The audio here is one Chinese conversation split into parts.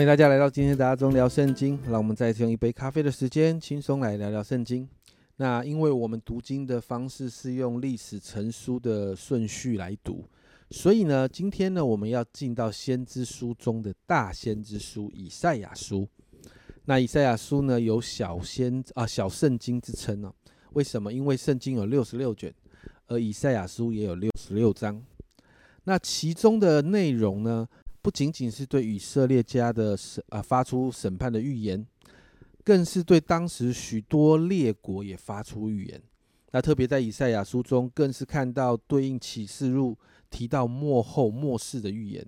欢迎大家来到今天的家中聊圣经，让我们再次用一杯咖啡的时间，轻松来聊聊圣经。那因为我们读经的方式是用历史成书的顺序来读，所以呢，今天呢，我们要进到先知书中的大先知书以赛亚书。那以赛亚书呢，有小先啊小圣经之称呢？为什么？因为圣经有六十六卷，而以赛亚书也有六十六章。那其中的内容呢？不仅仅是对以色列家的审啊发出审判的预言，更是对当时许多列国也发出预言。那特别在以赛亚书中，更是看到对应启示录提到末后末世的预言。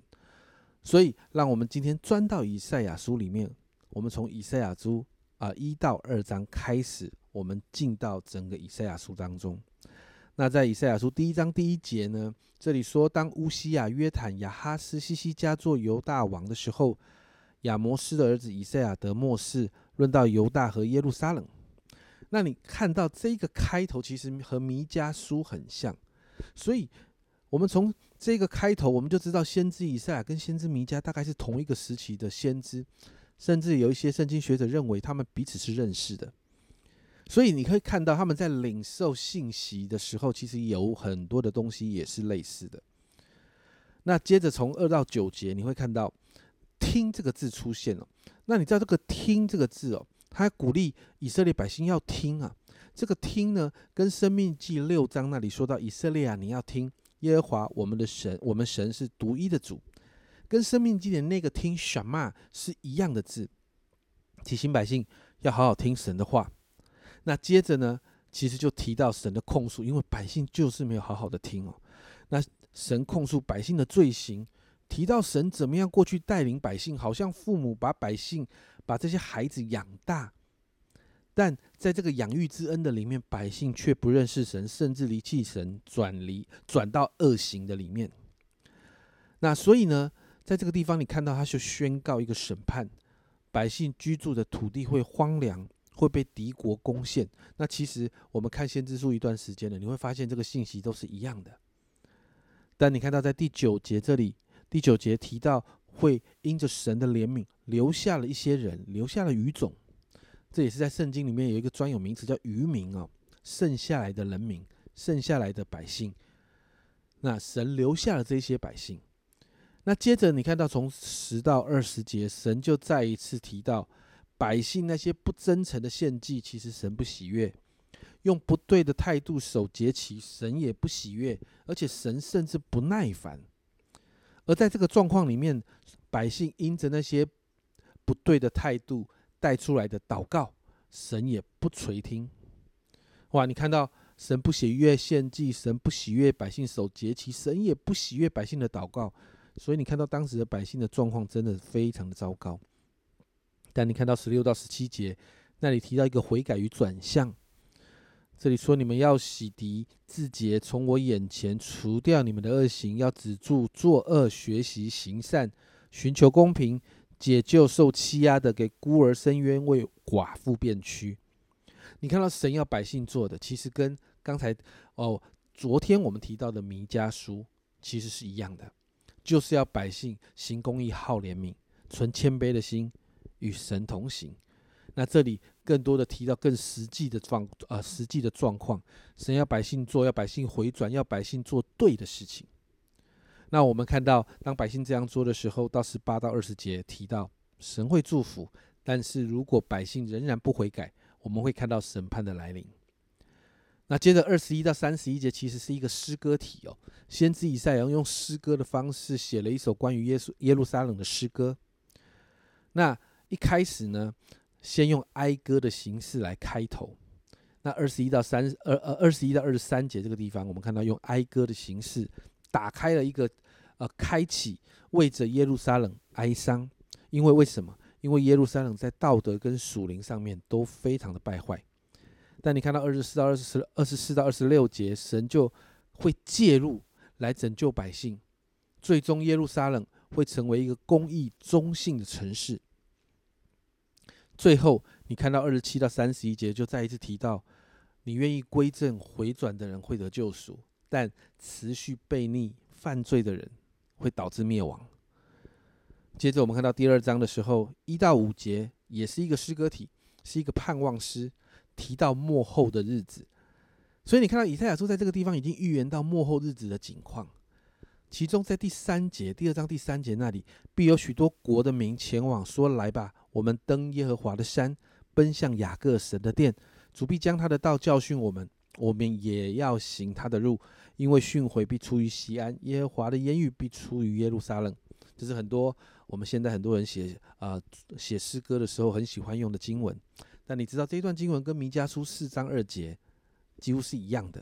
所以，让我们今天钻到以赛亚书里面，我们从以赛亚书啊一到二章开始，我们进到整个以赛亚书当中。那在以赛亚书第一章第一节呢，这里说，当乌西亚、约坦、亚哈斯、西西加做犹大王的时候，亚摩斯的儿子以赛亚德末世，论到犹大和耶路撒冷。那你看到这个开头，其实和弥迦书很像，所以我们从这个开头，我们就知道先知以赛亚跟先知弥迦大概是同一个时期的先知，甚至有一些圣经学者认为他们彼此是认识的。所以你可以看到他们在领受信息的时候，其实有很多的东西也是类似的。那接着从二到九节，你会看到“听”这个字出现了。那你知道这个“听”这个字哦，他鼓励以色列百姓要听啊。这个“听”呢，跟《生命记》六章那里说到以色列啊，你要听耶和华我们的神，我们神是独一的主，跟《生命记》的那个“听”什么是一样的字，提醒百姓要好好听神的话。那接着呢，其实就提到神的控诉，因为百姓就是没有好好的听哦。那神控诉百姓的罪行，提到神怎么样过去带领百姓，好像父母把百姓把这些孩子养大，但在这个养育之恩的里面，百姓却不认识神，甚至离弃神，转离转到恶行的里面。那所以呢，在这个地方你看到他就宣告一个审判，百姓居住的土地会荒凉。会被敌国攻陷。那其实我们看先知书一段时间了，你会发现这个信息都是一样的。但你看到在第九节这里，第九节提到会因着神的怜悯留下了一些人，留下了余种。这也是在圣经里面有一个专有名词叫余民哦，剩下来的人民，剩下来的百姓。那神留下了这些百姓。那接着你看到从十到二十节，神就再一次提到。百姓那些不真诚的献祭，其实神不喜悦；用不对的态度守节期，神也不喜悦，而且神甚至不耐烦。而在这个状况里面，百姓因着那些不对的态度带出来的祷告，神也不垂听。哇！你看到神不喜悦献祭，神不喜悦百姓守节期，神也不喜悦百姓的祷告，所以你看到当时的百姓的状况真的非常的糟糕。但你看到十六到十七节，那里提到一个悔改与转向。这里说：“你们要洗涤自洁，从我眼前除掉你们的恶行，要止住作恶，学习行善，寻求公平，解救受欺压的，给孤儿伸冤，为寡妇辩屈。”你看到神要百姓做的，其实跟刚才哦，昨天我们提到的弥迦书其实是一样的，就是要百姓行公义、好怜悯、存谦卑的心。与神同行，那这里更多的提到更实际的状呃实际的状况，神要百姓做，要百姓回转，要百姓做对的事情。那我们看到，当百姓这样做的时候，到十八到二十节提到神会祝福，但是如果百姓仍然不悔改，我们会看到审判的来临。那接着二十一到三十一节其实是一个诗歌体哦，先知以赛亚用诗歌的方式写了一首关于耶稣耶路撒冷的诗歌。那一开始呢，先用哀歌的形式来开头。那二十一到三二呃二十一到二十三节这个地方，我们看到用哀歌的形式打开了一个呃开启为着耶路撒冷哀伤。因为为什么？因为耶路撒冷在道德跟属灵上面都非常的败坏。但你看到二十四到二十二十四到二十六节，神就会介入来拯救百姓，最终耶路撒冷会成为一个公义中性的城市。最后，你看到二十七到三十一节，就再一次提到，你愿意归正回转的人会得救赎，但持续悖逆犯罪的人会导致灭亡。接着我们看到第二章的时候，一到五节也是一个诗歌体，是一个盼望诗，提到末后的日子。所以你看到以赛亚书在这个地方已经预言到末后日子的景况。其中在第三节，第二章第三节那里，必有许多国的民前往，说：“来吧，我们登耶和华的山，奔向雅各神的殿。主必将他的道教训我们，我们也要行他的路，因为训诲必出于西安，耶和华的言语必出于耶路撒冷。”这是很多我们现在很多人写啊写诗歌的时候很喜欢用的经文。但你知道这一段经文跟弥迦书四章二节几乎是一样的。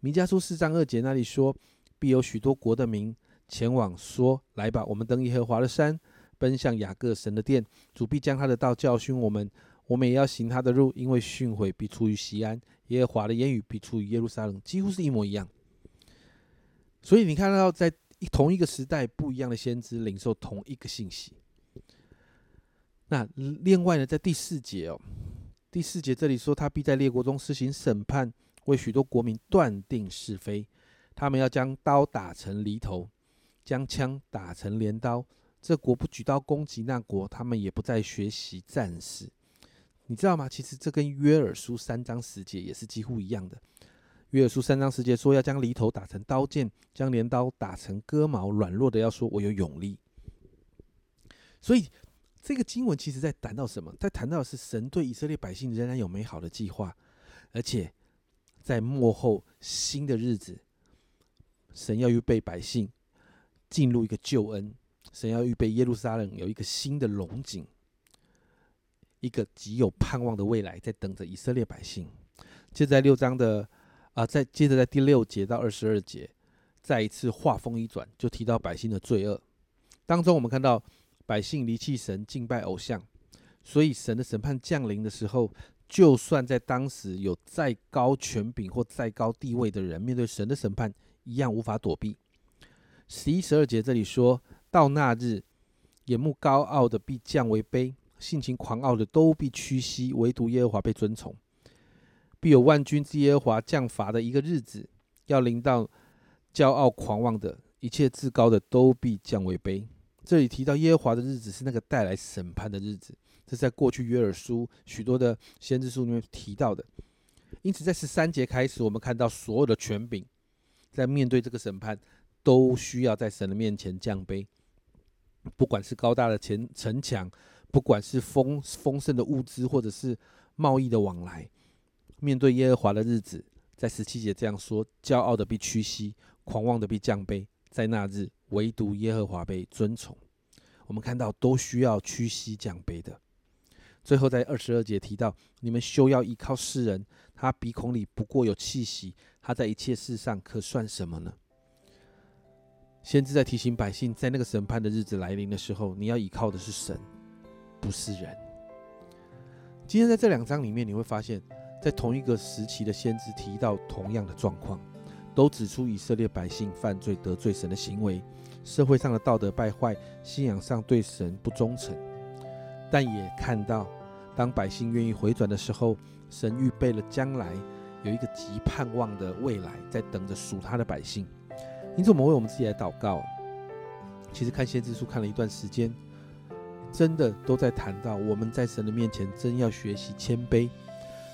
弥迦书四章二节那里说。必有许多国的民前往，说：“来吧，我们登耶和华的山，奔向雅各神的殿。主必将他的道教训我们，我们也要行他的路，因为训诲必出于西安，耶和华的言语必出于耶路撒冷。”几乎是一模一样。所以你看到，在同一个时代，不一样的先知领受同一个信息。那另外呢，在第四节哦，第四节这里说，他必在列国中施行审判，为许多国民断定是非。他们要将刀打成犁头，将枪打成镰刀。这国不举刀攻击那国，他们也不再学习战士。你知道吗？其实这跟约尔书三章十节也是几乎一样的。约尔书三章十节说要将犁头打成刀剑，将镰刀打成割毛。软弱的要说我有勇力。所以这个经文其实在谈到什么？在谈到的是神对以色列百姓仍然有美好的计划，而且在幕后新的日子。神要预备百姓进入一个救恩，神要预备耶路撒冷有一个新的龙井，一个极有盼望的未来在等着以色列百姓。接在六章的啊，在接着在第六节到二十二节，再一次话锋一转，就提到百姓的罪恶当中，我们看到百姓离弃神，敬拜偶像，所以神的审判降临的时候，就算在当时有再高权柄或再高地位的人，面对神的审判。一样无法躲避。十一、十二节这里说到那日，眼目高傲的必降为卑，性情狂傲的都必屈膝，唯独耶和华被尊崇。必有万军之耶和华降罚的一个日子，要临到骄傲狂妄的一切至高的都必降为卑。这里提到耶和华的日子是那个带来审判的日子，这是在过去约珥书许多的先知书里面提到的。因此，在十三节开始，我们看到所有的权柄。在面对这个审判，都需要在神的面前降卑。不管是高大的城城墙，不管是丰丰盛的物资，或者是贸易的往来，面对耶和华的日子，在十七节这样说：骄傲的必屈膝，狂妄的必降卑。在那日，唯独耶和华被尊崇。我们看到都需要屈膝降卑的。最后在二十二节提到：你们休要依靠世人，他鼻孔里不过有气息。他在一切事上可算什么呢？先知在提醒百姓，在那个审判的日子来临的时候，你要依靠的是神，不是人。今天在这两章里面，你会发现，在同一个时期的先知提到同样的状况，都指出以色列百姓犯罪得罪神的行为，社会上的道德败坏，信仰上对神不忠诚，但也看到，当百姓愿意回转的时候，神预备了将来。有一个极盼望的未来在等着属他的百姓，因此我们为我们自己来祷告。其实看先知书看了一段时间，真的都在谈到我们在神的面前真要学习谦卑，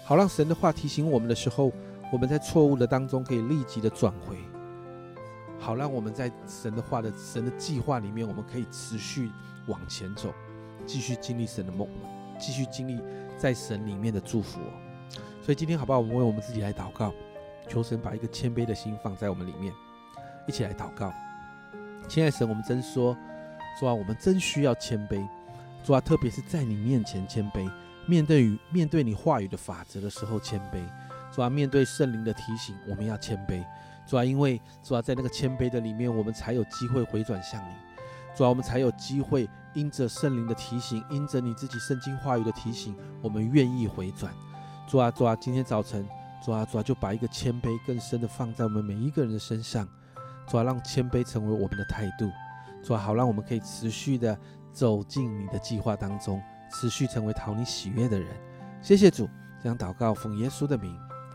好让神的话提醒我们的时候，我们在错误的当中可以立即的转回，好让我们在神的话的神的计划里面，我们可以持续往前走，继续经历神的梦，继续经历在神里面的祝福。所以今天好不好？我们为我们自己来祷告，求神把一个谦卑的心放在我们里面，一起来祷告。亲爱的神，我们真说，主啊，我们真需要谦卑。主啊，特别是在你面前谦卑，面对于面对你话语的法则的时候谦卑。主啊，面对圣灵的提醒，我们要谦卑。主啊，因为主啊，在那个谦卑的里面，我们才有机会回转向你。主啊，我们才有机会因着圣灵的提醒，因着你自己圣经话语的提醒，我们愿意回转。主啊，主啊，今天早晨，主啊，主啊，就把一个谦卑更深的放在我们每一个人的身上，主要让谦卑成为我们的态度，主要好让我们可以持续的走进你的计划当中，持续成为讨你喜悦的人。谢谢主，这样祷告奉耶稣的名，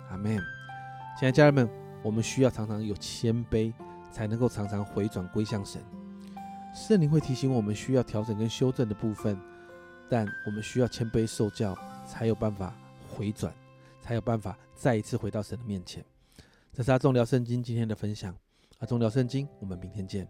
阿门。亲爱的家人们，我们需要常常有谦卑，才能够常常回转归向神。圣灵会提醒我们需要调整跟修正的部分，但我们需要谦卑受教，才有办法回转，才有办法再一次回到神的面前。这是阿忠聊圣经今天的分享。阿忠聊圣经，我们明天见。